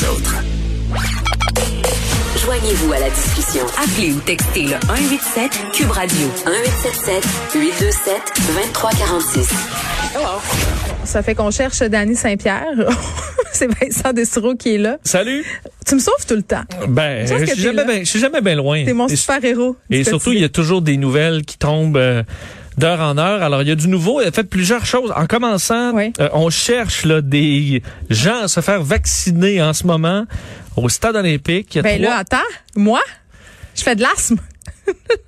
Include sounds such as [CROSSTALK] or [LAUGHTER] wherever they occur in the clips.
les autres. Joignez-vous à la discussion. Appelez ou textez le 187 Cube Radio 1877 827 2346. Ça fait qu'on cherche Danny Saint-Pierre. [LAUGHS] C'est Vincent Dessureau qui est là. Salut. Tu me sauves tout le temps. Ben, Je que suis jamais là. bien, je suis jamais bien loin. T'es mon Et- super-héros. Et surtout, il y a toujours des nouvelles qui tombent euh, d'heure en heure. Alors, il y a du nouveau. Il a fait plusieurs choses. En commençant, Oui. euh, on cherche là, des gens à se faire vacciner en ce moment au stade olympique. Il y a Ben trois- là, attends. Moi, je fais de l'asthme. [LAUGHS]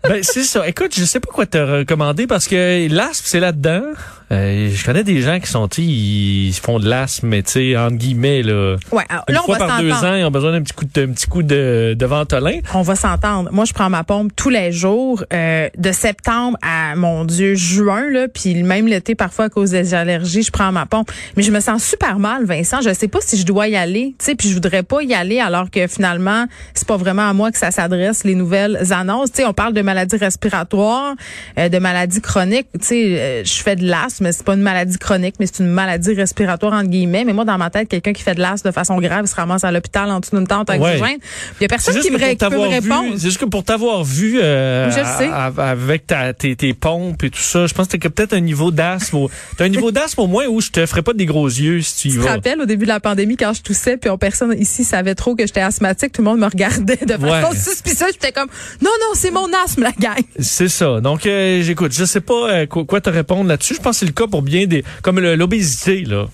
Ben, c'est ça. Écoute, je sais pas quoi te recommander parce que l'asthme, c'est là-dedans. Euh, je connais des gens qui sont, ils font de l'asthme, mais tu sais, entre guillemets, là. Ouais, alors, Une là, on fois va par deux ans, ils ont besoin d'un petit coup de, un petit coup de, de ventolin. On va s'entendre. Moi, je prends ma pompe tous les jours, euh, de septembre à, mon Dieu, juin, là, puis même l'été, parfois, à cause des allergies, je prends ma pompe. Mais je me sens super mal, Vincent. Je sais pas si je dois y aller, tu sais, puis je voudrais pas y aller alors que finalement, c'est pas vraiment à moi que ça s'adresse, les nouvelles annonces. Tu sais, on parle de maladies respiratoires, euh, de maladies chroniques. Tu sais, euh, je fais de l'asthme, mais c'est pas une maladie chronique, mais c'est une maladie respiratoire, entre guillemets. Mais moi, dans ma tête, quelqu'un qui fait de l'asthme de façon grave, il se ramasse à l'hôpital en dessous d'une tente Ouais. oxygène. Puis Il y a personne qui me, qui peut me répondre. c'est juste que pour t'avoir vu euh, à- à- avec ta, tes, tes pompes et tout ça, je pense que t'as peut-être un niveau d'asthme. T'as un niveau d'asthme au moins où je te ferais pas des gros yeux si tu y Tu te vas. rappelles au début de la pandémie quand je toussais puis on, personne ici savait trop que j'étais asthmatique, tout le monde me regardait de façon Ouais. suspicieuse, j'étais comme non non, c'est mon asthme la gang. C'est ça. Donc, euh, j'écoute. Je sais pas euh, quoi, quoi te répondre là-dessus. Je pense que le cas pour bien des, comme l'obésité là.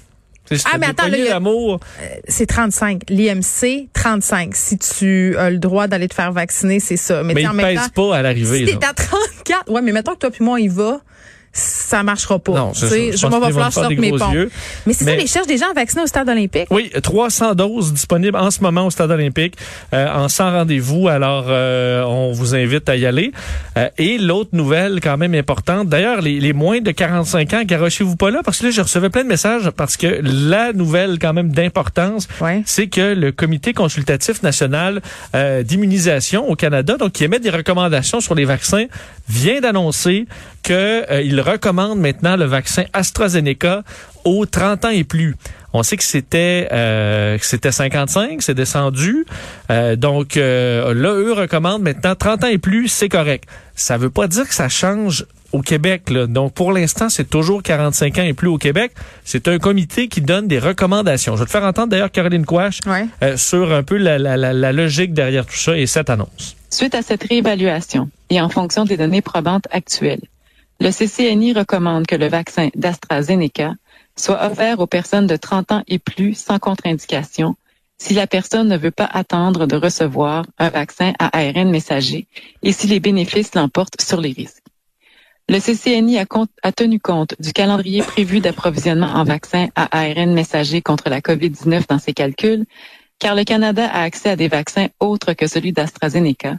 Ah, mais attends, il a- d'amour. C'est 35, l'IMC 35 si tu as le droit d'aller te faire vacciner, c'est ça. Mais, Mais il ne pèse pas à l'arrivée. si t'es à 34, ouais, mais mettons que toi puis moi y va, ça marchera pas. Non. Je moi, va falloir des mes yeux. Mais c'est ça, les cherchent des gens vaccinés au stade olympique. Oui, 300 doses disponibles en ce moment au Stade olympique euh, en 100 rendez-vous. Alors, euh, on vous invite à y aller. Euh, et l'autre nouvelle quand même importante, d'ailleurs, les, les moins de 45 ans, garochez-vous pas là, parce que là, je recevais plein de messages parce que la nouvelle quand même d'importance, Ouais. c'est que le Comité consultatif national euh, d'immunisation au Canada, donc qui émet des recommandations sur les vaccins, vient d'annoncer qu'il recommande maintenant le vaccin AstraZeneca aux 30 ans et plus. On sait que c'était euh, que c'était 55, c'est descendu. Euh, donc euh, là, eux recommandent maintenant 30 ans et plus, c'est correct. Ça veut pas dire que ça change au Québec. Là. Donc pour l'instant, c'est toujours 45 ans et plus au Québec. C'est un comité qui donne des recommandations. Je vais te faire entendre d'ailleurs Caroline Quash Ouais. euh, sur un peu la, la, la, la logique derrière tout ça et cette annonce. Suite à cette réévaluation et en fonction des données probantes actuelles, le CCNI recommande que le vaccin d'AstraZeneca soit offert aux personnes de 30 ans et plus sans contre-indication si la personne ne veut pas attendre de recevoir un vaccin à ARN messager et si les bénéfices l'emportent sur les risques. Le CCNI a, tenu compte du calendrier prévu d'approvisionnement en vaccins à ARN messager contre la COVID-19 dans ses calculs, car le Canada a accès à des vaccins autres que celui d'AstraZeneca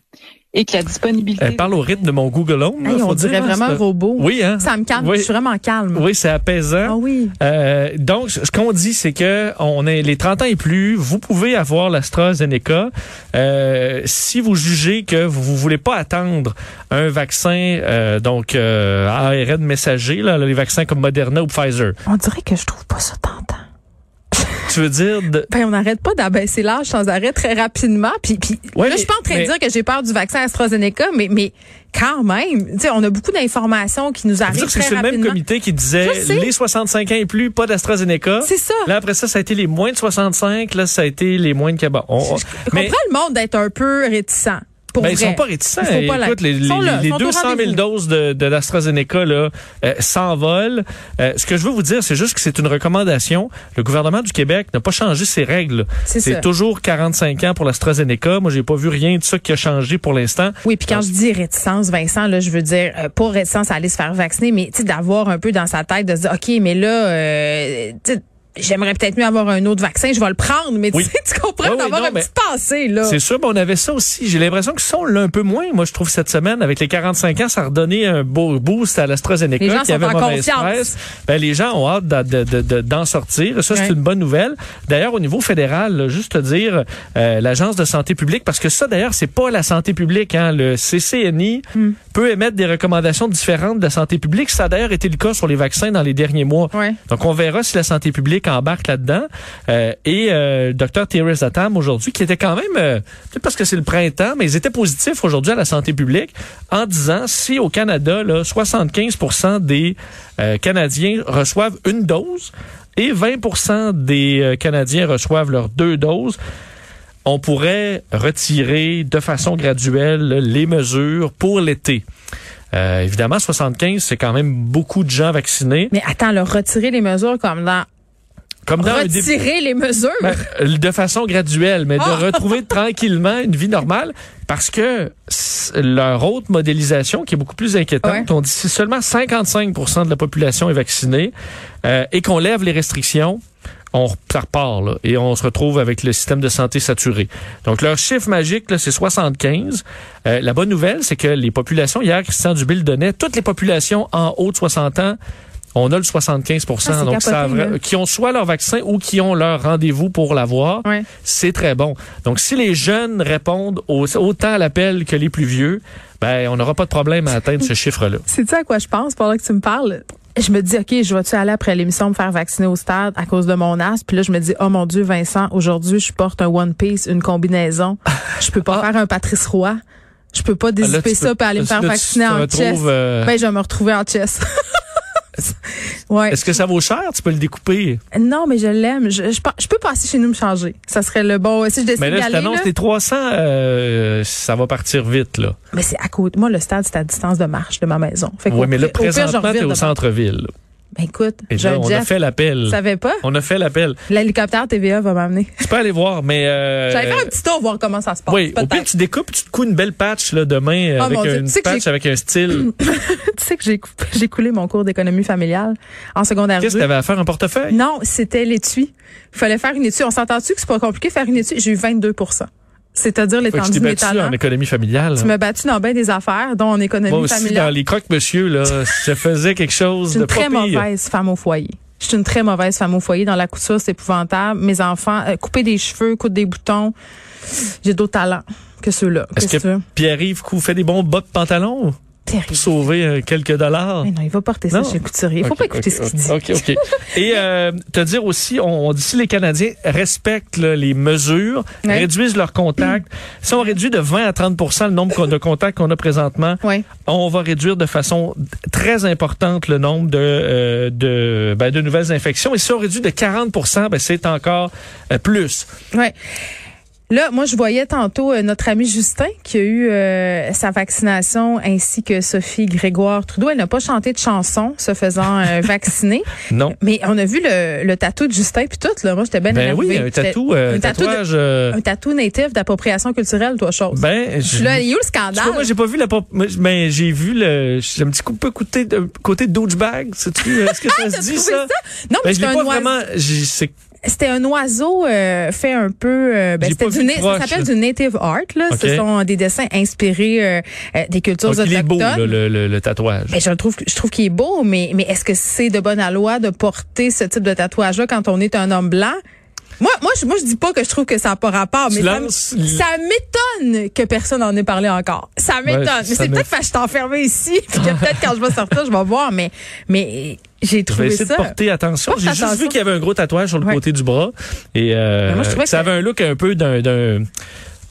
et que la disponibilité... Elle parle au rythme de mon Google Home. là, on dire, dirait hein, vraiment c'est- un robot. Oui, hein? Ça me calme, Oui. je suis vraiment calme. Oui, c'est apaisant. Ah oui. Euh, donc, ce qu'on dit, c'est que on est les 30 ans et plus, vous pouvez avoir l'AstraZeneca. Euh, si vous jugez que vous, vous voulez pas attendre un vaccin, euh, donc euh, ARN messager, là, les vaccins comme Moderna ou Pfizer. On dirait que je trouve pas ça tentant. Tu veux dire de, Ben, on n'arrête pas d'abaisser l'âge sans arrêt très rapidement. Puis, puis Ouais, là, je suis pas en train mais- de dire que j'ai peur du vaccin AstraZeneca, mais, mais quand même, tu sais, on a beaucoup d'informations qui nous dire arrivent que c'est très le même comité qui disait les 65 ans et plus, pas d'AstraZeneca. C'est ça. Là après ça, ça a été les moins de 65. Là, ça a été les moins de Cabot. On- on- Je mais- comprends le monde d'être un peu réticent. Pour Ben, vrai. ils sont pas réticents. Pas Écoute, les, les- là, les ils sont au 200 000 rendez-vous. doses de, de l'AstraZeneca là, euh, s'envolent. Euh, ce que je veux vous dire, c'est juste que c'est une recommandation. Le gouvernement du Québec n'a pas changé ses règles. C'est toujours 45 ans pour l'AstraZeneca. Moi, j'ai pas vu rien de ça qui a changé pour l'instant. Oui, puis quand je dis réticence, Vincent, là, je veux dire euh, pas réticence à aller se faire vacciner, mais tu sais d'avoir un peu dans sa tête de se dire OK, mais là euh, J'aimerais peut-être mieux avoir un autre vaccin, je vais le prendre, mais tu sais, tu comprends Oui, oui, d'avoir un petit passé là. C'est sûr, mais on avait ça aussi. J'ai l'impression que ça, on l'a un peu moins. Moi, je trouve cette semaine, avec les 45 ans, ça a redonné un beau boost à l'AstraZeneca Les gens qui sont avait en confiance. Ben, les gens ont hâte d'en de, de, de- d'en sortir. Ça, c'est une bonne nouvelle. D'ailleurs, au niveau fédéral, là, juste te dire, euh, l'Agence de santé publique, parce que ça, d'ailleurs, c'est pas la santé publique. Hein. Le CCNI Hmm. peut émettre des recommandations différentes de la santé publique. Ça a d'ailleurs été le cas sur les vaccins dans les derniers mois. Donc, on verra si la santé publique public embarque là-dedans. Euh, et euh, Dr. Thierry Zatam aujourd'hui, qui était quand même, euh, peut-être parce que c'est le printemps, mais ils étaient positifs aujourd'hui à la santé publique en disant si au Canada, là, 75 des euh, Canadiens reçoivent une dose et 20% des euh, Canadiens reçoivent leurs deux doses, on pourrait retirer de façon graduelle les mesures pour l'été. Euh, évidemment, 75, c'est quand même beaucoup de gens vaccinés. Mais attends, leur retirer les mesures comme dans Comme dans retirer les mesures. Ben, euh, de façon graduelle, mais Ah! de retrouver [LAUGHS] tranquillement une vie normale parce que leur autre modélisation, qui est beaucoup plus inquiétante, Ouais. on dit si seulement 55% de la population est vaccinée euh, et qu'on lève les restrictions, on repart là, et on se retrouve avec le système de santé saturé. Donc leur chiffre magique, c'est 75. Euh, la bonne nouvelle, c'est que les populations, hier, Christian Dubé le donnait, toutes les populations en haut de 60 ans, on a le 75 Ah, c'est donc ça capoté, là. qui ont soit leur vaccin ou qui ont leur rendez-vous pour l'avoir c'est très bon. Donc, si les jeunes répondent au- autant à l'appel que les plus vieux, ben, on n'aura pas de problème à atteindre ce [LAUGHS] chiffre-là. C'est-tu à quoi je pense pendant que tu me parles? Je me dis, OK, je vais-tu aller après l'émission me faire vacciner au stade à cause de mon asthme? Puis là, je me dis, oh mon Dieu, Vincent, aujourd'hui, je porte un One Piece, une combinaison. Je peux pas faire un Patrice Roy. Je peux pas Ah, là, désiper ça peux- aller me faire vacciner en chess. euh, Ben, je vais me retrouver en chess. [LAUGHS] [LAUGHS] ouais. Est-ce que ça vaut cher? Tu peux le découper? Non, mais je l'aime. Je, je, je peux passer chez nous me changer. Ça serait le bon. Si je décide Mais là, je t'annonce, les 300, euh, ça va partir vite, là. mais c'est à côté. Moi, le stade, c'est à distance de marche de ma maison. Fait Oui, mais là, présentement, t'es au centre-ville. Ben, écoute, Et là, on a fait l'appel. Tu savais pas? On a fait l'appel. L'hélicoptère TVA va m'amener. Tu peux aller voir, mais... Euh, J'allais faire un petit tour, voir comment ça se passe. Oui, au pire, tu découpes, tu te couds une belle patch là, demain Oh, avec Dieu. une Tu sais que patch avec un style. [LAUGHS] tu sais que j'ai coulé mon cours d'économie familiale en secondaire Qu'est-ce que 2. tu avais à faire, un portefeuille? Non, c'était l'étui. Il fallait faire une étude. On s'entend-tu que c'est pas compliqué de faire une étude? J'ai eu 22 C'est-à-dire l'étendue de mes battu talents. en économie familiale. Tu m'as battu dans bien des affaires, dont en économie Moi aussi, dans familiale. les croque-monsieur, là, je [LAUGHS] faisais quelque chose Je suis de une très pire. mauvaise femme au foyer. Je suis une très mauvaise femme au foyer. Dans la couture, c'est épouvantable. Mes enfants, euh, couper des cheveux, coudre des boutons. J'ai d'autres talents que ceux-là. Est-ce que? Pierre-Yves fait des bons bas de pantalon Terrible. sauver euh, quelques dollars? Mais non, il va porter ça Non? chez le couturier. Il faut pas écouter ce qu'il dit. OK, OK. Et euh, te dire aussi, on, on dit si les Canadiens respectent là, les mesures, Ouais. réduisent leurs contacts, si on réduit de 20 à 30% le nombre de contacts qu'on a présentement, on va réduire de façon très importante le nombre de, euh, de, ben, de nouvelles infections. Et si on réduit de 40% ben, c'est encore euh, plus. Ouais. Là, moi, je voyais tantôt euh, notre ami Justin qui a eu euh, sa vaccination ainsi que Sophie Grégoire Trudeau. Elle n'a pas chanté de chanson se faisant euh, [LAUGHS] vacciner. Non. Mais on a vu le, le tatou de Justin puis tout. Là. Moi, j'étais bien Ben oui, un tatou, euh, un tatou de- tatouage. euh, un tatou natif d'appropriation culturelle, toi, chose. ben, je- Là, il y a eu le vois, scandale? moi, j'ai pas vu la mais j'ai vu le, j'ai un petit coup, peu côté, côté douchebag. Sais-tu, est-ce que [LAUGHS] ça Ah, se t'as dit trouvé ça? Non, mais Ben, je l'ai un pas vraiment, c'est, C'était un oiseau euh, fait un peu. euh, ben, c'était du ça s'appelle là. du native art. Là. Ce sont des dessins inspirés euh, euh, des cultures donc, il est beau, autochtones. là, le, le, le tatouage. Mais je le trouve, je trouve qu'il est beau, mais, mais est-ce que c'est de bonne loi de porter ce type de tatouage-là quand on est un homme blanc? Moi, moi, je, moi, je dis pas que je trouve que ça n'a pas rapport, mais ça, m'étonne que personne n'en ait parlé encore. Ça m'étonne. mais c'est peut-être parce que je suis enfermée ici, puis que peut-être quand je vais sortir, je vais voir, mais, mais j'ai Je vais trouvé essayer ça. de porter attention. J'ai juste vu qu'il y avait un gros tatouage sur le Ouais. côté du bras. Et euh, Mais moi, je trouvais que ça avait un look un peu d'un,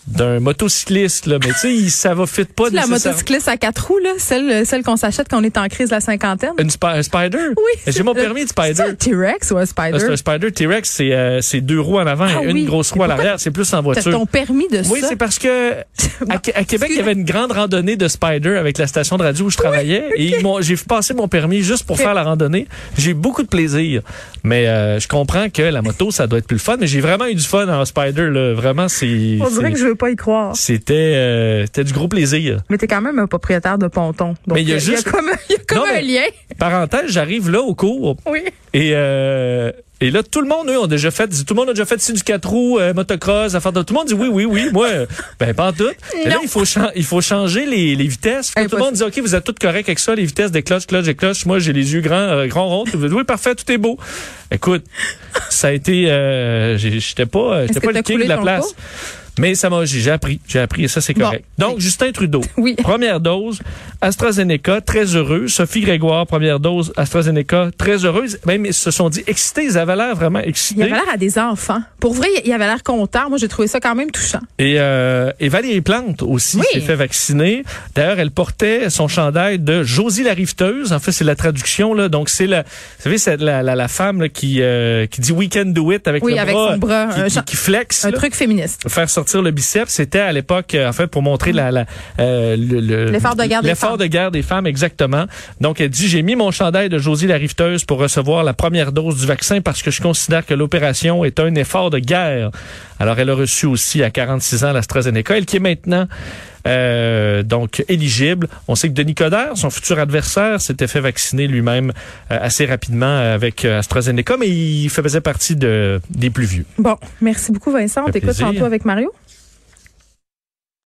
d'un, motocycliste, là. Mais tu sais, ça va fit pas [LAUGHS] la nécessairement. motocycliste à quatre roues, là, celle, celle qu'on s'achète quand on est en crise de la cinquantaine. Une spi- un spider? Oui. J'ai mon permis de C'est spider. un T-Rex ou un Ah, spider? C'est un spider T-Rex, c'est, euh, c'est deux roues en avant Ah et une oui. grosse roue à l'arrière. C'est plus en voiture. ton permis de Oui, ça? c'est parce que [LAUGHS] à, Qué- à Québec, il y avait une grande randonnée de spider avec la station de radio où je travaillais et j'ai passé mon permis juste pour faire la randonnée. J'ai beaucoup de plaisir, mais euh, je comprends que la moto ça doit être plus le fun. Mais j'ai vraiment eu du fun en spider là. Vraiment, c'est Veux pas y croire. c'était euh, c'était du gros plaisir. Mais t'es quand même un propriétaire de ponton. Donc, Mais il y a juste- comme, il y a comme Non, un lien. Parenthèse, j'arrive là au cours Oui. et euh, et là, tout le monde, eux, ont déjà fait, tout le monde a déjà fait ici du 4 roues, euh, motocross, affaire de, tout le monde dit oui, oui, oui. Moi, euh, [LAUGHS] ben, pas en tout. Et là, il faut, il faut changer les, les vitesses. Faut tout le monde dit, OK, vous êtes tous corrects avec ça, les vitesses des cloches, cloches et cloches. Moi, j'ai les yeux grands, euh, grands ronds. Oui, parfait, tout est beau. Écoute, ça a été, j'étais pas, j'étais pas le king de la place. Mais ça m'a, j'ai j'ai appris, j'ai appris et ça, c'est Bon. correct. Donc, Justin Trudeau. [LAUGHS] Oui. Première dose, AstraZeneca, très heureux. Sophie Grégoire, première dose, AstraZeneca, très heureuse. Même, ils se sont dit excités. Ils avait l'air vraiment excité. Il avait l'air à des enfants. Pour vrai, il avait l'air content. Moi, j'ai trouvé ça quand même touchant. Et, euh, et Valérie Plante aussi Oui. s'est fait vacciner. D'ailleurs, elle portait son chandail de Josie la riveteuse. En fait, c'est la traduction là. Donc c'est la, vous savez, c'est la, la, la femme là, qui euh, qui dit we can do it avec Oui, le avec bras, son bras, qui, un qui, flex. Un là. truc féministe. faire sortir le biceps, c'était à l'époque, euh, en fait, pour montrer la, la euh, le- le- L'effort de guerre des l'effort femmes. de guerre des femmes, exactement. Donc, elle dit, j'ai mis mon chandail de Josie la riveteuse pour recevoir la première dose du vaccin parce que je considère que l'opération est un effort de guerre. Alors, elle a reçu aussi à 46 ans l'AstraZeneca, elle qui est maintenant euh, donc éligible. On sait que Denis Coderre, son futur adversaire, s'était fait vacciner lui-même euh, assez rapidement avec euh, AstraZeneca, mais il faisait partie de, des plus vieux. Bon, merci beaucoup, Vincent. On t'écoute tantôt avec Mario.